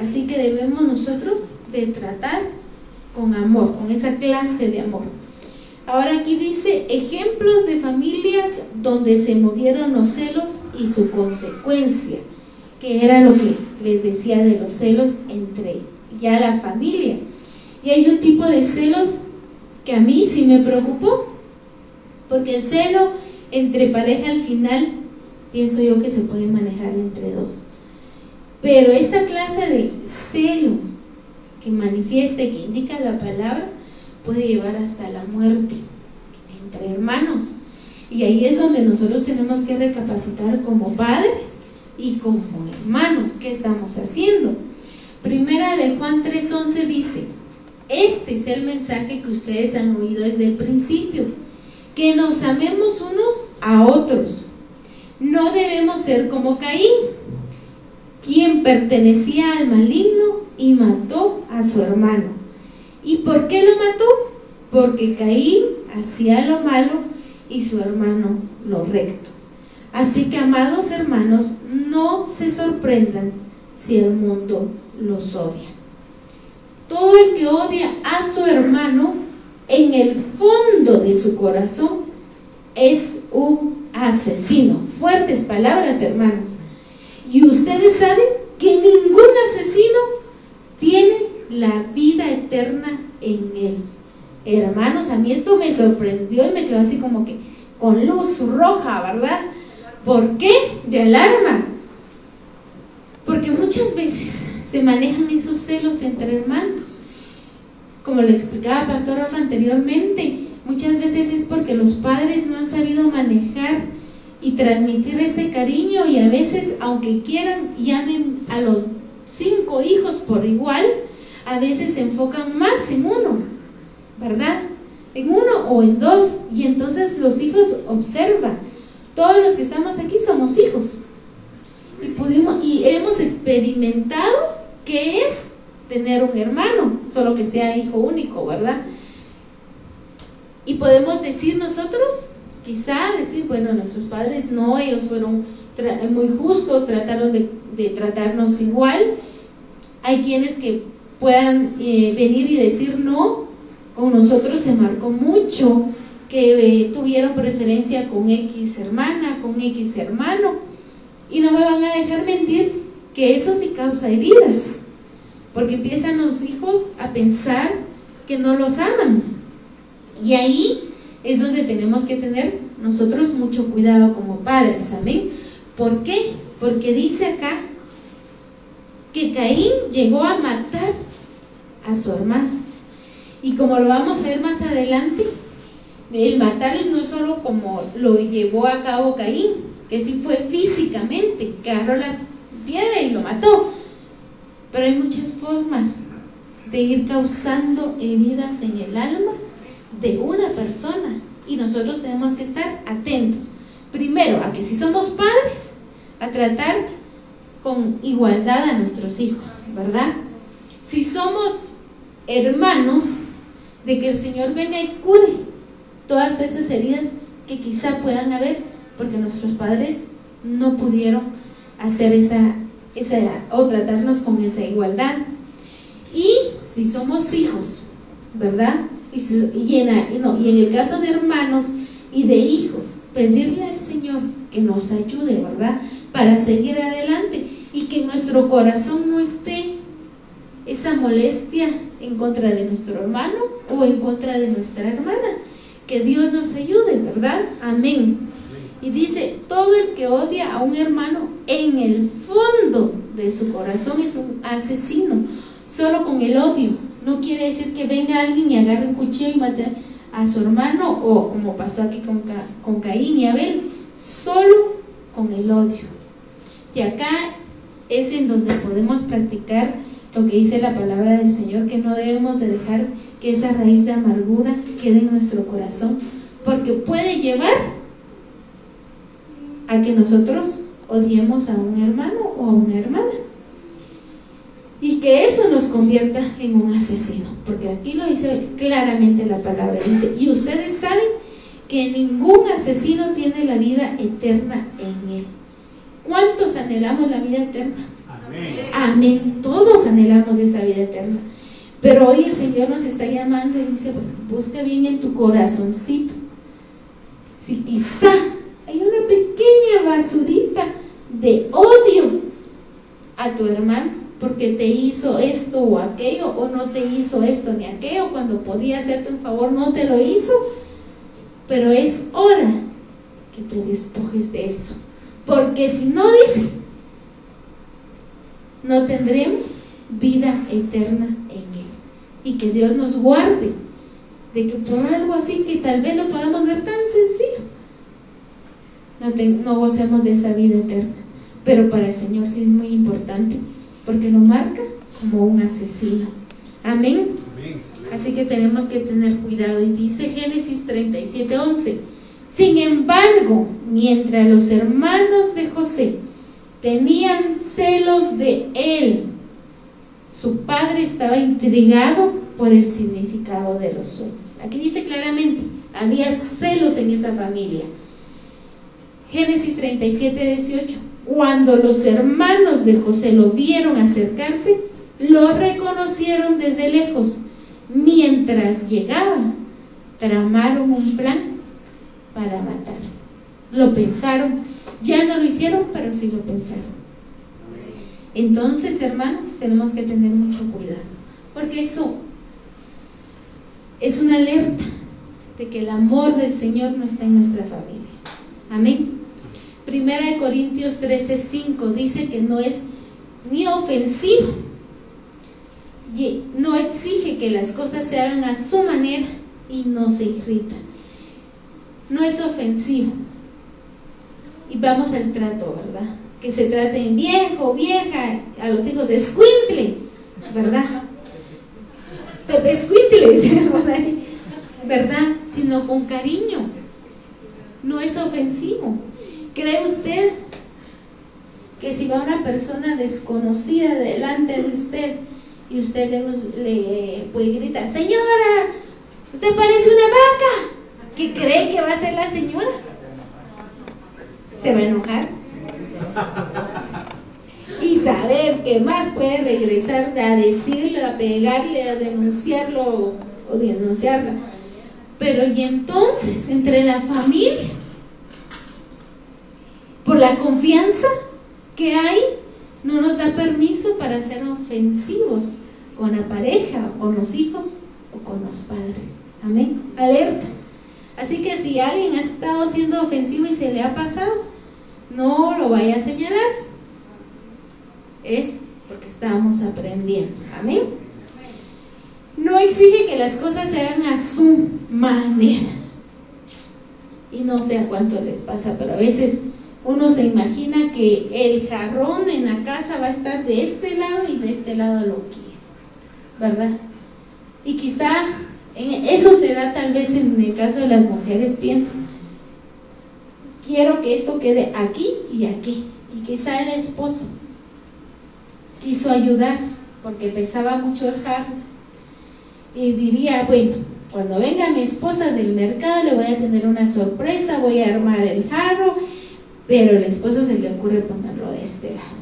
Speaker 1: Así que debemos nosotros de tratar con amor, con esa clase de amor. Ahora aquí dice ejemplos de familias donde se movieron los celos y su consecuencia, que era lo que les decía de los celos entre ya la familia. Y hay un tipo de celos que a mí sí me preocupó, porque el celo entre pareja al final pienso yo que se puede manejar entre dos. Pero esta clase de celos que manifieste, que indica la palabra, puede llevar hasta la muerte entre hermanos. Y ahí es donde nosotros tenemos que recapacitar como padres y como hermanos qué estamos haciendo. Primera de Juan 3:11 dice, este es el mensaje que ustedes han oído desde el principio, que nos amemos unos a otros. No debemos ser como Caín, quien pertenecía al maligno y mató a su hermano. ¿Y por qué lo mató? Porque Caín hacía lo malo y su hermano lo recto. Así que, amados hermanos, no se sorprendan si el mundo los odia. Todo el que odia a su hermano, en el fondo de su corazón, es un asesino. Fuertes palabras, hermanos. Y ustedes saben que ningún asesino tiene la vida eterna en él. Hermanos, a mí esto me sorprendió y me quedó así como que con luz roja, ¿verdad? ¿Por qué? De alarma. Porque muchas veces se manejan esos celos entre hermanos. Como le explicaba Pastor Rafa anteriormente, muchas veces es porque los padres no han sabido manejar y transmitir ese cariño y a veces, aunque quieran, llamen a los cinco hijos por igual, a veces se enfocan más en uno, ¿verdad? En uno o en dos. Y entonces los hijos observan. Todos los que estamos aquí somos hijos. Y, pudimos, y hemos experimentado ¿Qué es tener un hermano? Solo que sea hijo único, ¿verdad? Y podemos decir nosotros, quizá decir, bueno, nuestros padres no, ellos fueron muy justos, trataron de, tratarnos igual. Hay quienes que puedan eh, venir y decir no, con nosotros se marcó mucho, que eh, tuvieron preferencia con X hermana, con X hermano. Y no me van a dejar mentir que eso sí causa heridas, porque empiezan los hijos a pensar que no los aman. Y ahí es donde tenemos que tener nosotros mucho cuidado como padres, amén. ¿Por qué? Porque dice acá que Caín llegó a matar a su hermano. Y como lo vamos a ver más adelante, el matar no es solo como lo llevó a cabo Caín, que sí fue físicamente, que agarró la piedra y lo mató. Pero hay muchas formas de ir causando heridas en el alma de una persona y nosotros tenemos que estar atentos. Primero, a que si somos padres, a tratar con igualdad a nuestros hijos, ¿verdad? Si somos hermanos, de que el Señor venga y cure todas esas heridas que quizá puedan haber, porque nuestros padres no pudieron hacer esa, esa o tratarnos con esa igualdad. Y si somos hijos, ¿verdad? Y, y, en, no, y en el caso de hermanos y de hijos, pedirle al Señor que nos ayude, ¿verdad? Para seguir adelante y que nuestro corazón no esté esa molestia en contra de nuestro hermano o en contra de nuestra hermana. Que Dios nos ayude, ¿verdad? Amén. Y dice, todo el que odia a un hermano en el fondo de su corazón es un asesino, solo con el odio. No quiere decir que venga alguien y agarre un cuchillo y mate a su hermano o como pasó aquí con, con Caín y Abel, solo con el odio. Y acá es en donde podemos practicar lo que dice la palabra del Señor, que no debemos de dejar que esa raíz de amargura quede en nuestro corazón, porque puede llevar a que nosotros odiemos a un hermano o a una hermana. Y que eso nos convierta en un asesino, porque aquí lo dice claramente la palabra. Dice, y ustedes saben que ningún asesino tiene la vida eterna en él. ¿Cuántos anhelamos la vida eterna? Amén. Amén. Todos anhelamos esa vida eterna. Pero hoy el Señor nos está llamando y dice, bueno, busca bien en tu corazoncito. Si quizá basurita de odio a tu hermano porque te hizo esto o aquello o no te hizo esto ni aquello, cuando podía hacerte un favor no te lo hizo, pero es hora que te despojes de eso. Porque si no dice, no tendremos vida eterna en Él. Y que Dios nos guarde de que por algo así que tal vez lo podamos ver tan sencillo, no, no gocemos de esa vida eterna. Pero para el Señor sí es muy importante, porque lo marca como un asesino. Amén. Así que tenemos que tener cuidado. Y dice Génesis 37, 11. Sin embargo, mientras los hermanos de José tenían celos de él, su padre estaba intrigado por el significado de los sueños. Aquí dice claramente, había celos en esa familia. Génesis 37, 18. Cuando los hermanos de José lo vieron acercarse, lo reconocieron desde lejos. Mientras llegaba, tramaron un plan para matar. Lo pensaron. Ya no lo hicieron, pero sí lo pensaron. Entonces, hermanos, tenemos que tener mucho cuidado. Porque eso es una alerta de que el amor del Señor no está en nuestra familia. Amén. Primera de Corintios 13, 5 dice que no es ni ofensivo, y no exige que las cosas se hagan a su manera y no se irrita. No es ofensivo. Y vamos al trato, ¿verdad? Que se trate en viejo, vieja, a los hijos escuintle, ¿verdad? Pepe escuintle, ¿verdad? Sino con cariño. No es ofensivo. ¿Cree usted que si va una persona desconocida delante de usted y usted le, puede gritar, señora, usted parece una vaca, ¿qué cree que va a ser la señora? ¿Se va a enojar? Y saber que más puede regresar a decirle, a pegarle, a denunciarlo o denunciarla. Pero y entonces, entre la familia, por la confianza que hay, no nos da permiso para ser ofensivos con la pareja, con los hijos o con los padres. Amén. Alerta. Así que si alguien ha estado siendo ofensivo y se le ha pasado, no lo vaya a señalar. Es porque estamos aprendiendo. Amén. No exige que las cosas se hagan a su manera. Y no sé a cuánto les pasa, pero a veces uno se imagina que el jarrón en la casa va a estar de este lado y de este lado lo quiere, ¿verdad? Y quizá eso se da tal vez en el caso de las mujeres, pienso. Quiero que esto quede aquí y aquí. Y quizá el esposo quiso ayudar porque pesaba mucho el jarro. Y diría, bueno, cuando venga mi esposa del mercado le voy a tener una sorpresa, voy a armar el jarro, pero el esposo se le ocurre ponerlo de este lado.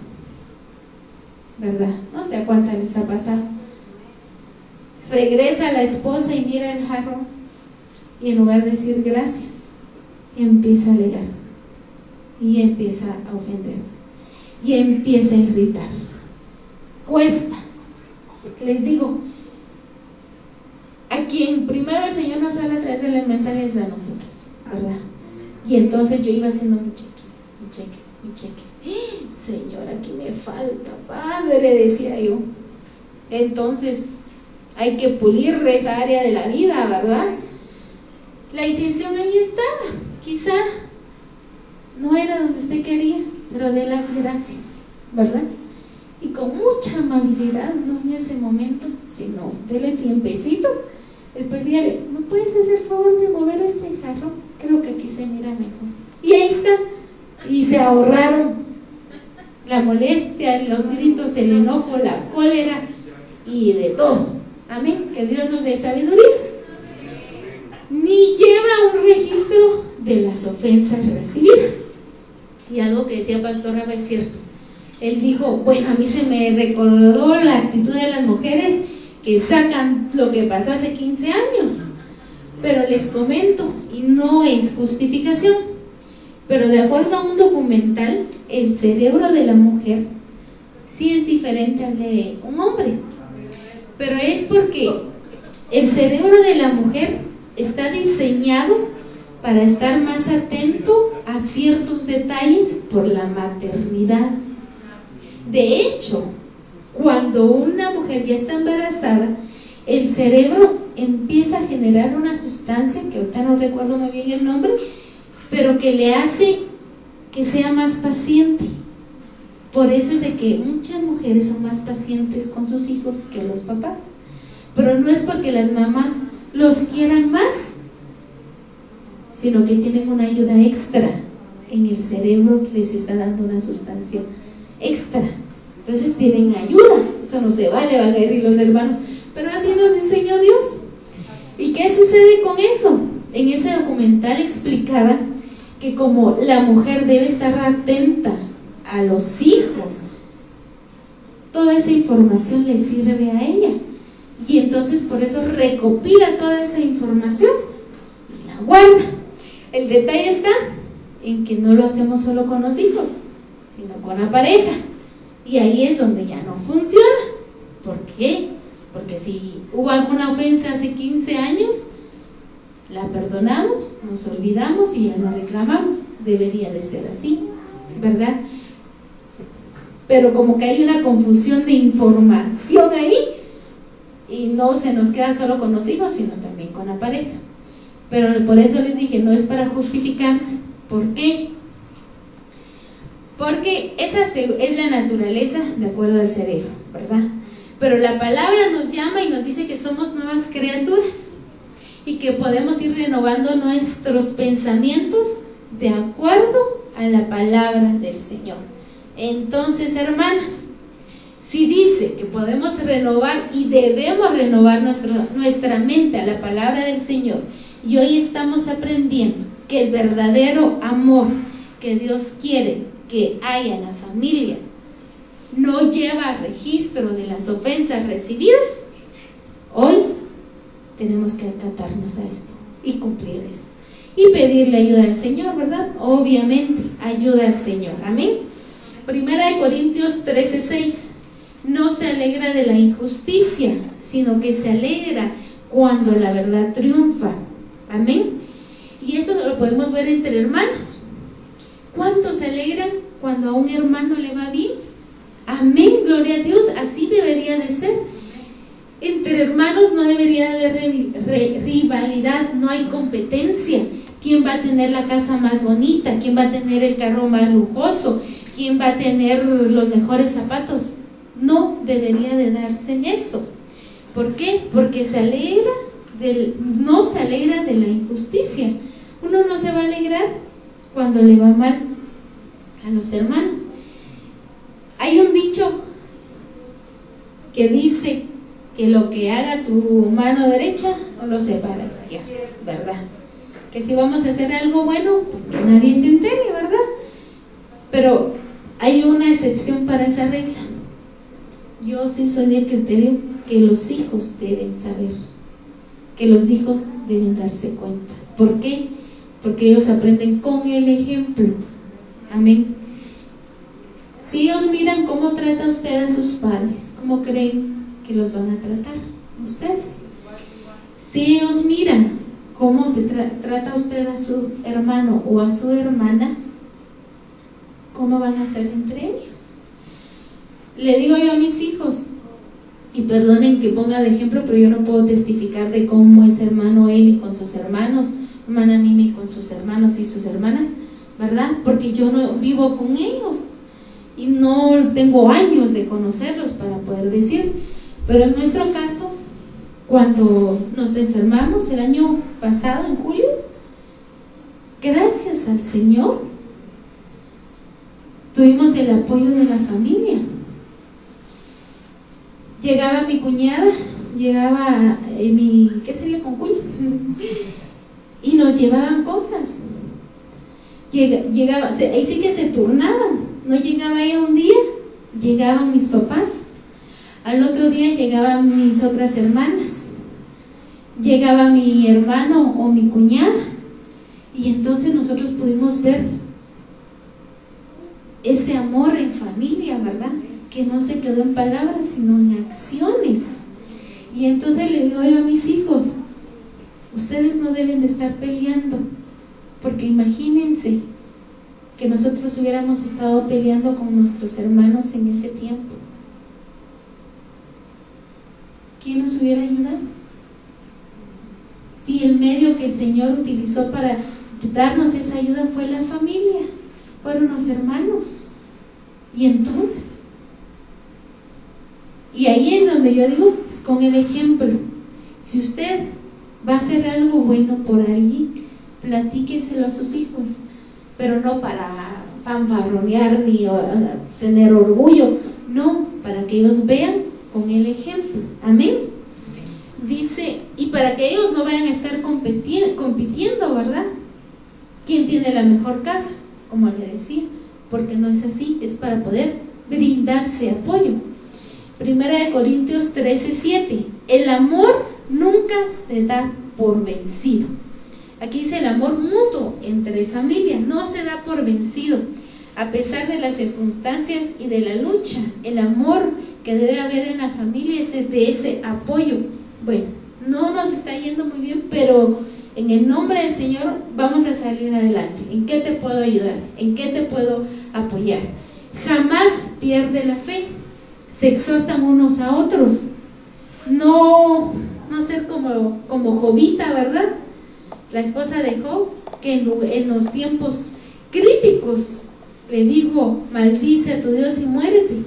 Speaker 1: ¿Verdad? No sé a cuántas les ha pasado. Regresa la esposa y mira el jarro y en lugar de decir gracias, empieza a alegar y empieza a ofender y empieza a irritar. Cuesta. Les digo, a quien primero el Señor nos habla a través de los mensajes a nosotros, ¿verdad? Y entonces yo iba haciendo mi cheques, mi cheques, mi cheques. ¡Ah! Señor, aquí me falta, Padre, decía yo. Entonces, hay que pulir esa área de la vida, ¿verdad? La intención ahí estaba, quizá no era donde usted quería, pero de las gracias, ¿verdad? Y con mucha amabilidad, no en ese momento, sino dele tiempecito. Después dígale, ¿me puedes hacer favor de mover este jarro? Creo que aquí se mira mejor. Y ahí está. Y se ahorraron la molestia, los gritos, el enojo, la cólera y de todo. Amén. Que Dios nos dé sabiduría. Ni lleva un registro de las ofensas recibidas. Y algo que decía Pastor Raba es cierto. Él dijo, bueno, a mí se me recordó la actitud de las mujeres que sacan lo que pasó hace 15 años. Pero les comento, y no es justificación, pero de acuerdo a un documental, el cerebro de la mujer sí es diferente al de un hombre pero es porque el cerebro de la mujer está diseñado para estar más atento a ciertos detalles por la maternidad. De hecho, cuando una mujer ya está embarazada, el cerebro empieza a generar una sustancia, que ahorita no recuerdo muy bien el nombre, pero que le hace que sea más paciente. Por eso es de que muchas mujeres son más pacientes con sus hijos que los papás. Pero no es porque las mamás los quieran más, sino que tienen una ayuda extra en el cerebro que les está dando una sustancia extra. Entonces tienen ayuda. Eso no se vale, van a decir los hermanos. Pero así nos diseñó Dios. ¿Y qué sucede con eso? En ese documental explicaba que como la mujer debe estar atenta a los hijos. Toda esa información le sirve a ella. Y entonces por eso recopila toda esa información y la guarda. El detalle está en que no lo hacemos solo con los hijos, sino con la pareja. Y ahí es donde ya no funciona. ¿Por qué? Porque si hubo alguna ofensa hace 15 años, la perdonamos, nos olvidamos y ya no reclamamos. Debería de ser así, ¿verdad? pero como que hay una confusión de información ahí y no se nos queda solo con los hijos, sino también con la pareja. Pero por eso les dije, no es para justificarse. ¿Por qué? Porque esa es la naturaleza de acuerdo al cerebro, ¿verdad? Pero la palabra nos llama y nos dice que somos nuevas criaturas y que podemos ir renovando nuestros pensamientos de acuerdo a la palabra del Señor. Entonces, hermanas, si dice que podemos renovar y debemos renovar nuestra, nuestra mente a la palabra del Señor, y hoy estamos aprendiendo que el verdadero amor que Dios quiere que haya en la familia no lleva registro de las ofensas recibidas, hoy tenemos que acatarnos a esto y cumplir esto. Y pedirle ayuda al Señor, ¿verdad? Obviamente, ayuda al Señor. Amén. Primera de Corintios 13:6. No se alegra de la injusticia, sino que se alegra cuando la verdad triunfa. Amén. Y esto lo podemos ver entre hermanos. ¿Cuántos se alegran cuando a un hermano le va bien? Amén, gloria a Dios, así debería de ser. Entre hermanos no debería haber rivalidad, no hay competencia. ¿Quién va a tener la casa más bonita? ¿Quién va a tener el carro más lujoso? quién va a tener los mejores zapatos. No debería de darse en eso. ¿Por qué? Porque se alegra del, no se alegra de la injusticia. Uno no se va a alegrar cuando le va mal a los hermanos. Hay un dicho que dice que lo que haga tu mano derecha no lo sepa la izquierda, ¿verdad? Que si vamos a hacer algo bueno, pues que nadie se entere, ¿verdad? Pero hay una excepción para esa regla. Yo sí soy del criterio que los hijos deben saber, que los hijos deben darse cuenta. ¿Por qué? Porque ellos aprenden con el ejemplo. Amén. Si ellos miran cómo trata usted a sus padres, ¿cómo creen que los van a tratar ustedes? Si ellos miran cómo se trata usted a su hermano o a su hermana, ¿cómo van a ser entre ellos? Le digo yo a mis hijos, y perdonen que ponga de ejemplo, pero yo no puedo testificar de cómo es hermano Eli con sus hermanos, hermana Mimi con sus hermanos y sus hermanas, ¿verdad? Porque yo no vivo con ellos y no tengo años de conocerlos para poder decir. Pero en nuestro caso, cuando nos enfermamos el año pasado, en julio, gracias al Señor, tuvimos el apoyo de la familia. Llegaba mi cuñada, llegaba eh, mi, ¿qué sería con cuña? <laughs> y nos llevaban cosas. llegaba, ahí sí que se turnaban no llegaba ella un día, llegaban mis papás. Al otro día llegaban mis otras hermanas. Llegaba mi hermano o mi cuñada. Y entonces nosotros pudimos ver ese amor en familia, ¿verdad? Que no se quedó en palabras, sino en acciones. Y entonces le digo yo a mis hijos, ustedes no deben de estar peleando, porque imagínense, que nosotros hubiéramos estado peleando con nuestros hermanos en ese tiempo. ¿Quién nos hubiera ayudado? Si el medio que el Señor utilizó para darnos esa ayuda fue la familia, fueron los hermanos. Y entonces, y ahí es donde yo digo, es con el ejemplo. Si usted va a hacer algo bueno por alguien, platíqueselo a sus hijos pero no para fanfarronear ni tener orgullo, no, para que ellos vean con el ejemplo. Amén. Dice, y para que ellos no vayan a estar compitiendo, ¿verdad? ¿Quién tiene la mejor casa? Como le decía, porque no es así, es para poder brindarse apoyo. Primera de Corintios 13, 7. El amor nunca se da por vencido. Aquí dice el amor mutuo entre familias, no se da por vencido. A pesar de las circunstancias y de la lucha, el amor que debe haber en la familia es de ese apoyo. Bueno, no nos está yendo muy bien, pero en el nombre del Señor vamos a salir adelante. ¿En qué te puedo ayudar? ¿En qué te puedo apoyar? Jamás pierde la fe. Se exhortan unos a otros. No, no ser como, como Jovita, ¿verdad? la esposa de Job, que en, los tiempos críticos le dijo, maldice a tu Dios y muérete.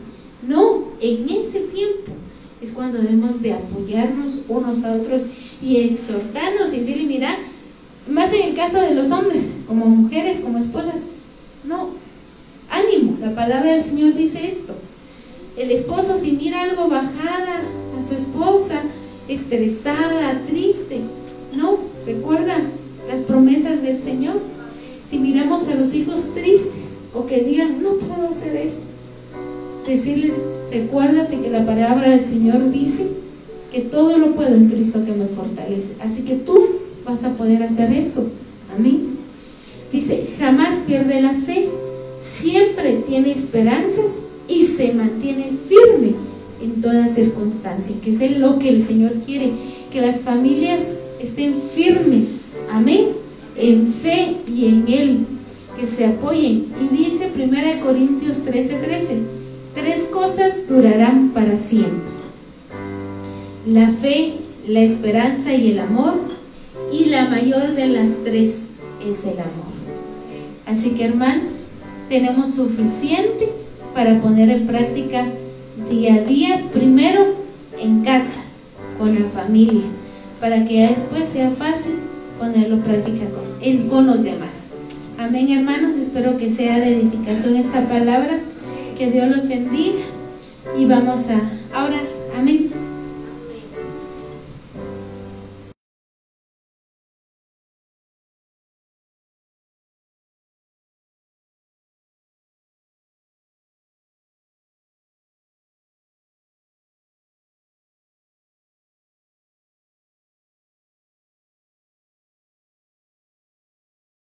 Speaker 1: No, en ese tiempo es cuando debemos de apoyarnos unos a otros y exhortarnos y decirle, mira, más en el caso de los hombres, como mujeres, como esposas, no, ánimo, la palabra del Señor dice esto. El esposo si mira algo bajada a su esposa, estresada, triste, no, recuerda las promesas del Señor. Si miramos a los hijos tristes o que digan, no puedo hacer esto, decirles, recuérdate que la palabra del Señor dice que todo lo puedo en Cristo que me fortalece. Así que tú vas a poder hacer eso. Amén. Dice, jamás pierde la fe, siempre tiene esperanzas y se mantiene firme en toda circunstancia, que es lo que el Señor quiere, que las familias estén firmes, amén, en fe y en Él, que se apoyen. Y dice 1 Corintios 13:13, 13, tres cosas durarán para siempre. La fe, la esperanza y el amor, y la mayor de las tres es el amor. Así que hermanos, tenemos suficiente para poner en práctica día a día, primero en casa, con la familia para que después sea fácil ponerlo en práctica con, con los demás. Amén, hermanos. Espero que sea de edificación esta palabra. Que Dios los bendiga. Y vamos a orar. Amén.